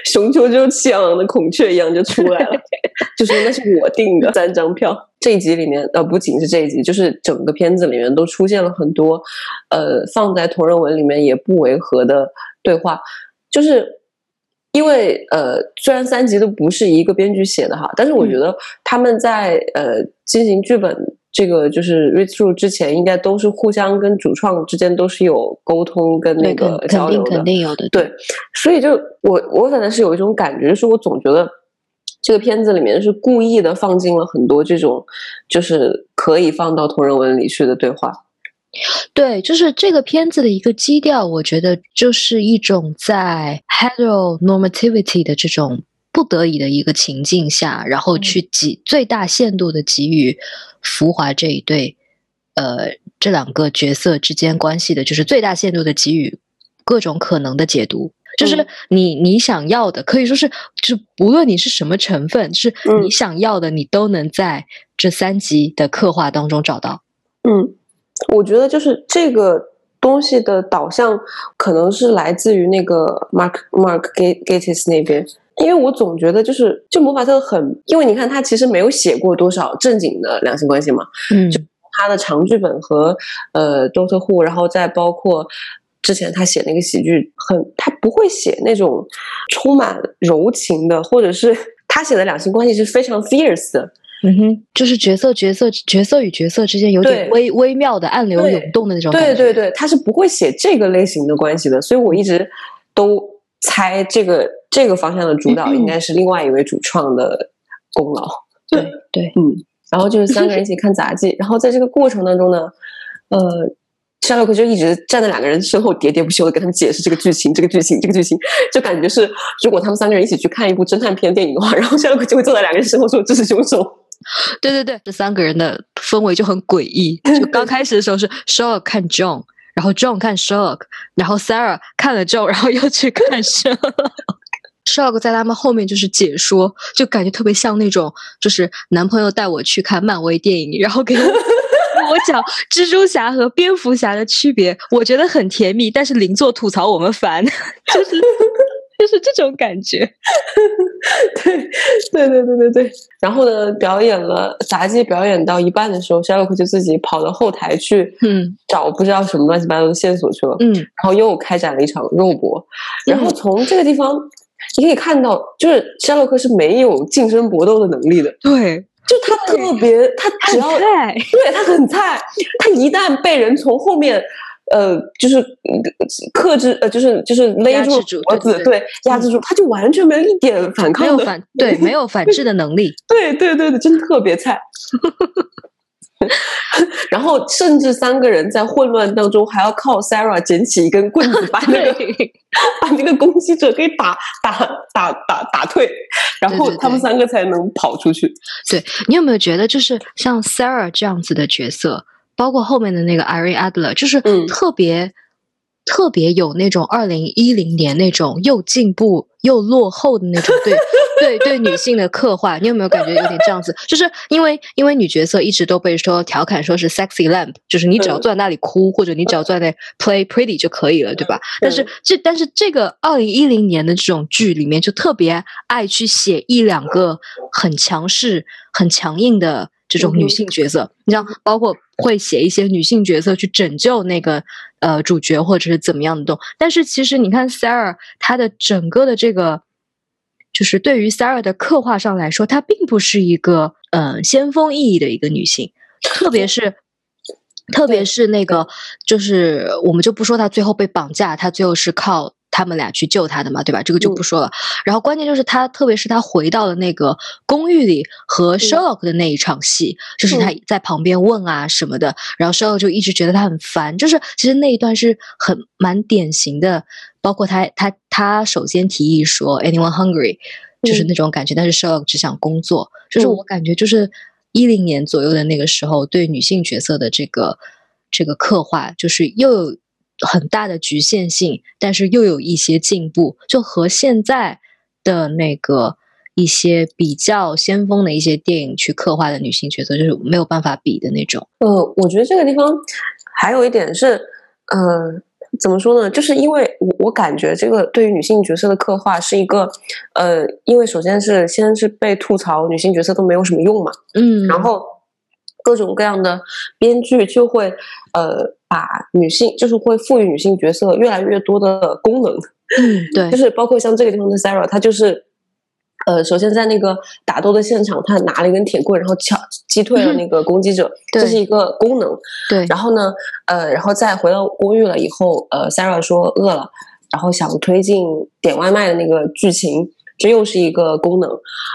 雄赳赳气昂昂的孔雀一样就出来了，[laughs] 就说那是我订的三张票。这一集里面，呃，不仅是这一集，就是整个片子里面都出现了很多，呃，放在同人文里面也不违和的对话，就是因为呃，虽然三集都不是一个编剧写的哈，但是我觉得他们在呃进行剧本。这个就是 read through 之前，应该都是互相跟主创之间都是有沟通跟那个交流的，肯定有的。对，所以就我我反正是有一种感觉，就是我总觉得这个片子里面是故意的放进了很多这种，就是可以放到同人文里去的对话。对，就是这个片子的一个基调，我觉得就是一种在 heteronormativity 的这种。不得已的一个情境下，然后去给最大限度的给予浮华这一对，呃，这两个角色之间关系的，就是最大限度的给予各种可能的解读，就是你你想要的，可以说是，就是无论你是什么成分，是你想要的，你都能在这三集的刻画当中找到。嗯，我觉得就是这个东西的导向，可能是来自于那个 Mark Mark Gates 那边。因为我总觉得就是就魔法特很，因为你看他其实没有写过多少正经的两性关系嘛，嗯，就他的长剧本和呃 Doctor Who，然后再包括之前他写那个喜剧，很他不会写那种充满柔情的，或者是他写的两性关系是非常 fierce 的，嗯哼，就是角色角色角色与角色之间有点微微妙的暗流涌动的那种，对对对，他是不会写这个类型的关系的，所以我一直都猜这个。这个方向的主导应该是另外一位主创的功劳。对对，嗯，然后就是三个人一起看杂技，然后在这个过程当中呢，呃，夏洛克就一直站在两个人身后，喋喋不休的跟他们解释这个剧情，这个剧情，这个剧情，就感觉是如果他们三个人一起去看一部侦探片电影的话，然后夏洛克就会坐在两个人身后说这是凶手。对对对，这三个人的氛围就很诡异。[laughs] 就刚开始的时候是 Shaw 看 John，然后 John 看 Shaw，然后 Sarah 看了 John，然后又去看 Shaw。Shog 在他们后面就是解说，就感觉特别像那种，就是男朋友带我去看漫威电影，然后给我我讲蜘蛛侠和蝙蝠侠的区别，我觉得很甜蜜，但是邻座吐槽我们烦，[laughs] 就是就是这种感觉。[laughs] 对对对对对对。然后呢，表演了杂技表演到一半的时候，夏洛克就自己跑到后台去，嗯，找不知道什么乱七八糟的线索去了，嗯，然后又开展了一场肉搏，然后从这个地方。你可以看到，就是夏洛克是没有近身搏斗的能力的。对，就他特别，他只要对他很菜，他一旦被人从后面，呃，就是克制，呃，就是就是勒住脖子，对，压制住，他就完全没有一点反抗的反，对，没有反制的能力。对对对对，真的特别菜。[laughs] 然后，甚至三个人在混乱当中，还要靠 Sarah 捡起一根棍子，把那个 [laughs] 把那个攻击者给打打打打打退，[laughs] 然后他们三个才能跑出去。对你有没有觉得，就是像 Sarah 这样子的角色，包括后面的那个 Irene Adler，就是特别。特别有那种二零一零年那种又进步又落后的那种对对对女性的刻画，你有没有感觉有点这样子？就是因为因为女角色一直都被说调侃说是 sexy lamp，就是你只要坐在那里哭，或者你只要坐在那 play pretty 就可以了，对吧？但是这但是这个二零一零年的这种剧里面，就特别爱去写一两个很强势、很强硬的这种女性角色，你像包括会写一些女性角色去拯救那个。呃，主角或者是怎么样的动，但是其实你看 Sarah，她的整个的这个，就是对于 Sarah 的刻画上来说，她并不是一个呃先锋意义的一个女性，特别是特别是那个，就是我们就不说她最后被绑架，她最后是靠。他们俩去救他的嘛，对吧？这个就不说了。然后关键就是他，特别是他回到了那个公寓里和 Sherlock 的那一场戏，就是他在旁边问啊什么的，然后 Sherlock 就一直觉得他很烦。就是其实那一段是很蛮典型的，包括他他他首先提议说 Anyone hungry，就是那种感觉，但是 Sherlock 只想工作。就是我感觉就是一零年左右的那个时候，对女性角色的这个这个刻画，就是又有。很大的局限性，但是又有一些进步，就和现在的那个一些比较先锋的一些电影去刻画的女性角色，就是没有办法比的那种。呃，我觉得这个地方还有一点是，呃，怎么说呢？就是因为我我感觉这个对于女性角色的刻画是一个，呃，因为首先是先是被吐槽女性角色都没有什么用嘛，嗯，然后各种各样的编剧就会呃把女性就是会赋予女性角色越来越多的功能，嗯，对，就是包括像这个地方的 Sarah，她就是。呃，首先在那个打斗的现场，她拿了一根铁棍，然后敲击退了那个攻击者，这是一个功能。对，然后呢，呃，然后再回到公寓了以后，呃，Sarah 说饿了，然后想推进点外卖的那个剧情，这又是一个功能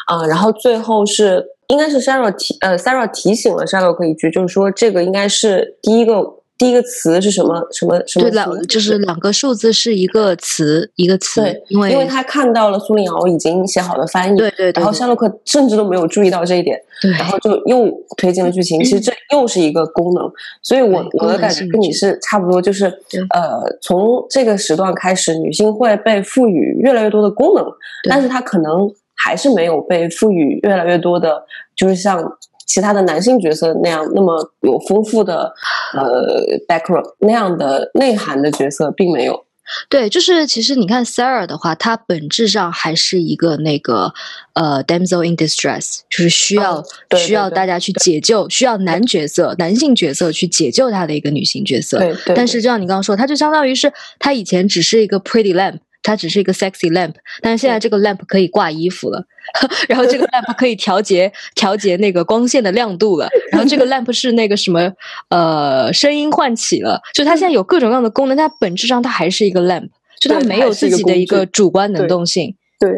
啊。然后最后是应该是 Sarah 提呃 Sarah 提醒了 Sherlock 一句，就是说这个应该是第一个。第一个词是什么？什么什么？对，两就是两个数字是一个词，一个词。对，因为因为他看到了苏林敖已经写好了翻译，对对对，然后夏洛克甚至都没有注意到这一点，对，然后就又推进了剧情。其实这又是一个功能，所以我我的感觉跟你是差不多，就是呃，从这个时段开始，女性会被赋予越来越多的功能，但是她可能还是没有被赋予越来越多的，就是像。其他的男性角色那样那么有丰富的呃 background 那样的内涵的角色并没有。对，就是其实你看 Sarah 的话，她本质上还是一个那个呃 damsel in distress，就是需要需要大家去解救，需要男角色男性角色去解救她的一个女性角色。对，但是就像你刚刚说，她就相当于是她以前只是一个 pretty lamp。它只是一个 sexy lamp，但是现在这个 lamp 可以挂衣服了，[laughs] 然后这个 [laughs] lamp 可以调节调节那个光线的亮度了，然后这个 [laughs] lamp 是那个什么呃声音唤起了，就它现在有各种各样的功能，它本质上它还是一个 lamp，就它没有自己的一个主观能动性。对，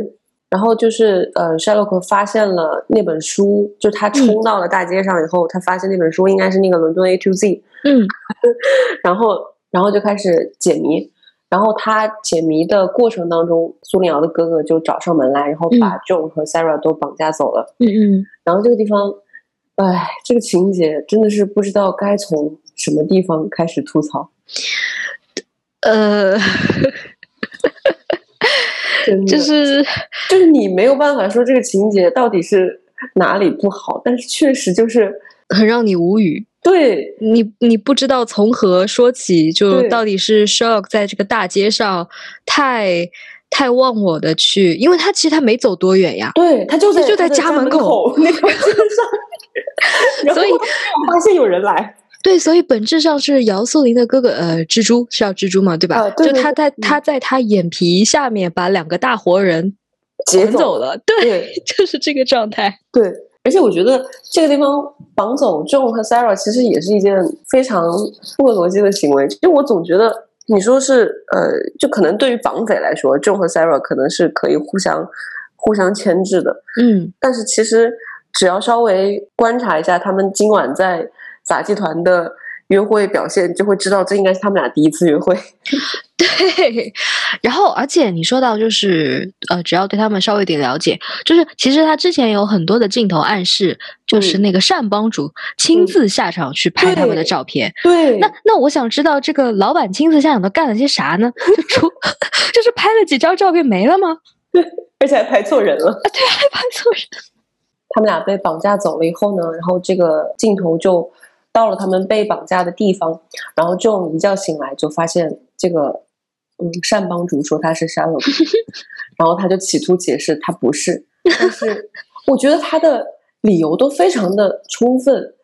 然后就是呃，Sherlock 发现了那本书，就他冲到了大街上以后，他发现那本书应该是那个伦敦 A to Z，嗯，然后然后就开始解谜。然后他解谜的过程当中，苏林瑶的哥哥就找上门来，然后把 John 和 Sarah 都绑架走了。嗯嗯。然后这个地方，哎，这个情节真的是不知道该从什么地方开始吐槽。呃，[laughs] 就是就是你没有办法说这个情节到底是哪里不好，但是确实就是很让你无语。对。你，你不知道从何说起，就到底是 Sherlock 在这个大街上太太忘我的去，因为他其实他没走多远呀，对他就在就在家门口那 [laughs] 条街上，[laughs] 所以发现有人来，对，所以本质上是姚素林的哥哥，呃，蜘蛛是叫蜘蛛嘛，对吧？就他在他在他眼皮下面把两个大活人劫走了，对，[laughs] 就是这个状态，对。而且我觉得这个地方绑走 John 和 Sarah 其实也是一件非常不合逻辑的行为。就我总觉得，你说是呃，就可能对于绑匪来说，John 和 Sarah 可能是可以互相互相牵制的。嗯，但是其实只要稍微观察一下他们今晚在杂技团的约会表现，就会知道这应该是他们俩第一次约会。[laughs] 对，然后而且你说到就是呃，只要对他们稍微有点了解，就是其实他之前有很多的镜头暗示，就是那个单帮主亲自下场去拍他们的照片。对，那那我想知道这个老板亲自下场都干了些啥呢？就出 [laughs] 就是拍了几张照片没了吗？对，[laughs] 而且还拍错人了。啊对，还拍错人。他们俩被绑架走了以后呢，然后这个镜头就到了他们被绑架的地方，然后 John 一觉醒来就发现这个。嗯，单帮主说他是沙漏，[laughs] 然后他就企图解释他不是，[laughs] 但是我觉得他的理由都非常的充分，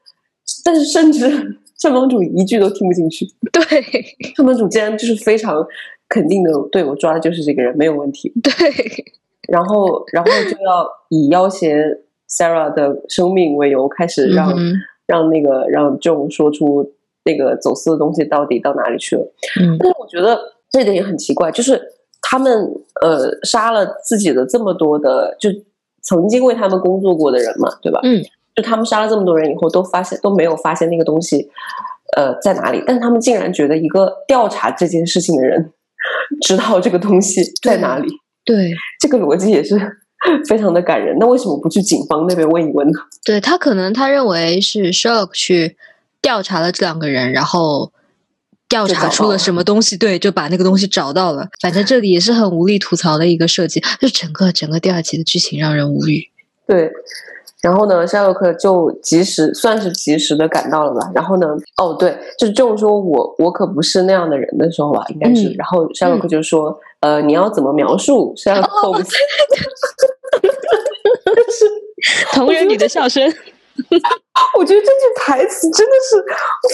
但是甚至 [laughs] 单帮主一句都听不进去。对，单帮主竟然就是非常肯定的，对我抓的就是这个人，没有问题。对，然后然后就要以要挟 Sarah 的生命为由，开始让让那个让 John 说出那个走私的东西到底到哪里去了。嗯，但是我觉得。这点也很奇怪，就是他们呃杀了自己的这么多的，就曾经为他们工作过的人嘛，对吧？嗯，就他们杀了这么多人以后，都发现都没有发现那个东西呃在哪里，但他们竟然觉得一个调查这件事情的人 [laughs] 知道这个东西在哪里。对，这个逻辑也是非常的感人。那为什么不去警方那边问一问呢？对他可能他认为是 Sherlock 去调查了这两个人，然后。调查出了什么东西？对，就把那个东西找到了。反正这里也是很无力吐槽的一个设计，就整个整个第二集的剧情让人无语。对，然后呢，夏洛克就及时算是及时的赶到了吧。然后呢，哦对，就是仲说我我可不是那样的人的时候吧，应该是。嗯然后夏洛克就说，呃，你要怎么描述 Sherlock Holmes？、[laughs] 同人女的笑声，我觉得这句台词真的是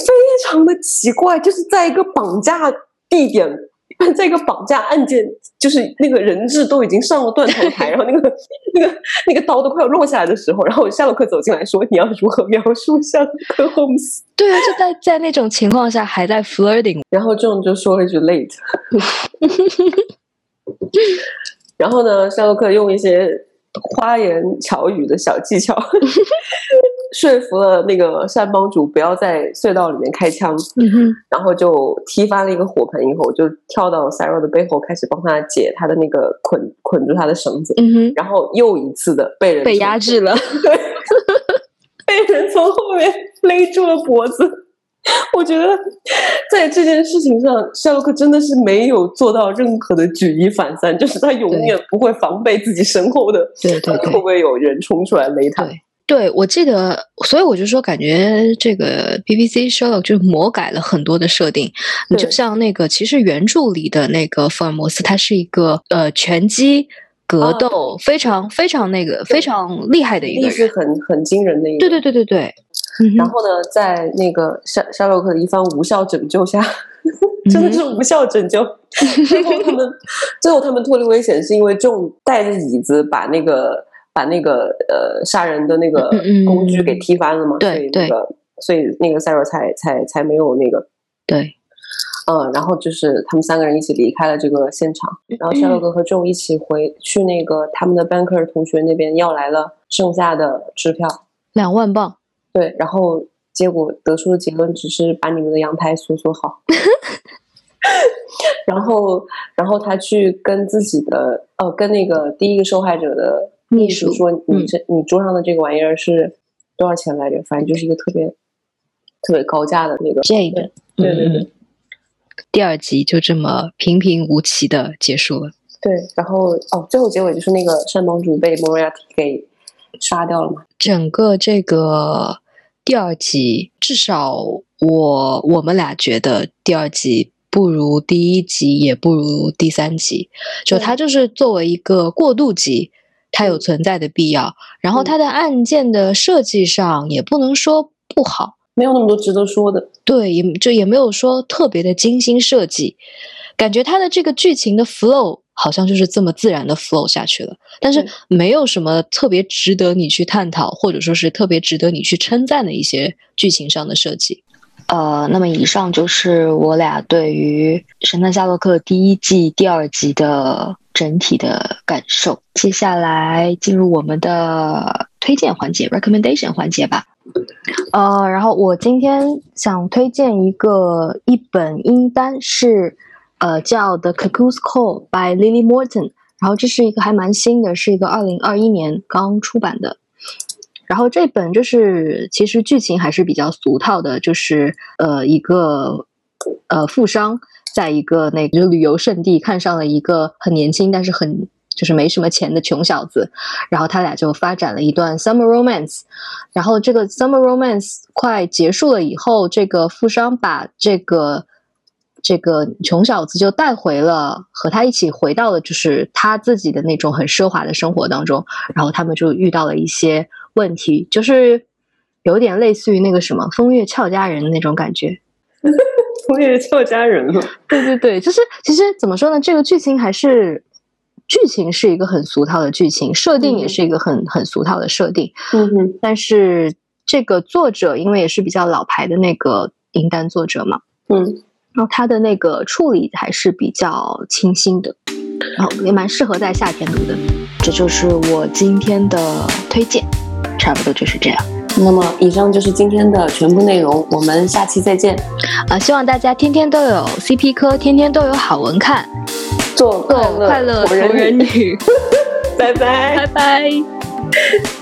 非常的奇怪，就是在一个绑架地点，在一个绑架案件，就是那个人质都已经上了断头台，然后那个那个那个刀都快要落下来的时候，然后夏洛克走进来说：“你要如何描述夏洛克 Holmes？” 对啊，就在在那种情况下还在 flirting，然后这种就说了一句 “late”，[laughs] [laughs] 然后呢，夏洛克用一些花言巧语的小技巧，[laughs] 说服了那个山帮主不要在隧道里面开枪，嗯哼，然后就踢翻了一个火盆，以后就跳到 Sarah 的背后，开始帮他解他的那个捆捆住他的绳子，嗯哼，然后又一次的被人被压制了，对，[laughs] 被人从后面勒住了脖子。[laughs] 我觉得在这件事情上，夏洛克真的是没有做到任何的举一反三，就是他永远不会防备自己身后的，对对对会不会有人冲出来勒他？对对，我记得，所以我就说，感觉这个 BBC Sherlock 就魔改了很多的设定。你就像那个，其实原著里的那个福尔摩斯，他是一个呃拳击格啊斗、非常非常那个非常厉害的一个力是。很很惊人的一个。对对对对对，嗯然后呢，在那个夏夏洛克的一番无效拯救下，[laughs] 真的是无效拯救。最后他们 [laughs] 最后他们脱离危险，是因为仲带着椅子把那个把那个呃杀人的那个工具给踢翻了嘛。对所以那个所以那个 Sarah 才才才没有那个。对，嗯，然后就是他们三个人一起离开了这个现场，然后夏洛克和仲一起回去那个他们的 banker 同学那边要来了剩下的支票，两万镑。对，然后结果得出的结论只是把你们的阳台锁锁好，[laughs] 然后然后他去跟自己的呃跟那个第一个受害者的秘书说，你嗯这你桌上的这个玩意儿是多少钱来着？反正就是一个特别特别高价的那个，这个，对对对嗯。第二集就这么平平无奇的结束了。对，然后哦，最后结尾就是那个山帮主被莫瑞亚蒂给杀掉了嘛？整个这个第二集，至少我我们俩觉得第二集不如第一集，也不如第三集。就它就是作为一个过渡集，它有存在的必要。然后它的案件的设计上也不能说不好，没有那么多值得说的。对，也就也没有说特别的精心设计，感觉它的这个剧情的 flow 好像就是这么自然的 flow 下去了，但是没有什么特别值得你去探讨，或者说是特别值得你去称赞的一些剧情上的设计。呃，那么以上就是我俩对于《神探夏洛克》第一季第二集的整体的感受。接下来进入我们的推荐环节 （recommendation 环节）吧。呃，然后我今天想推荐一个一本英单是，呃，叫《The Cuckoo's Call》by Lily Morton。然后这是一个还蛮新的，是一个二零二一年刚出版的。然后这本就是其实剧情还是比较俗套的，就是呃一个呃富商在一个那个旅游胜地看上了一个很年轻但是很就是没什么钱的穷小子，然后他俩就发展了一段 summer romance。然后这个 summer romance 快结束了以后，这个富商把这个这个穷小子就带回了，和他一起回到了就是他自己的那种很奢华的生活当中。然后他们就遇到了一些问题，就是有点类似于那个什么风月俏佳人的那种感觉。[laughs] 风月俏佳人了。[laughs] 对对对，就是其实怎么说呢？这个剧情还是剧情是一个很俗套的剧情，设定也是一个很很俗套的设定。嗯哼，但是这个作者因为也是比较老牌的那个银丹作者嘛，嗯，然后它的那个处理还是比较清新的，然后也蛮适合在夏天读的。这就是我今天的推荐，差不多就是这样。那么以上就是今天的全部内容，我们下期再见，啊、希望大家天天都有 CP 科，天天都有好文看，做做快乐同同人女，女，拜拜拜拜。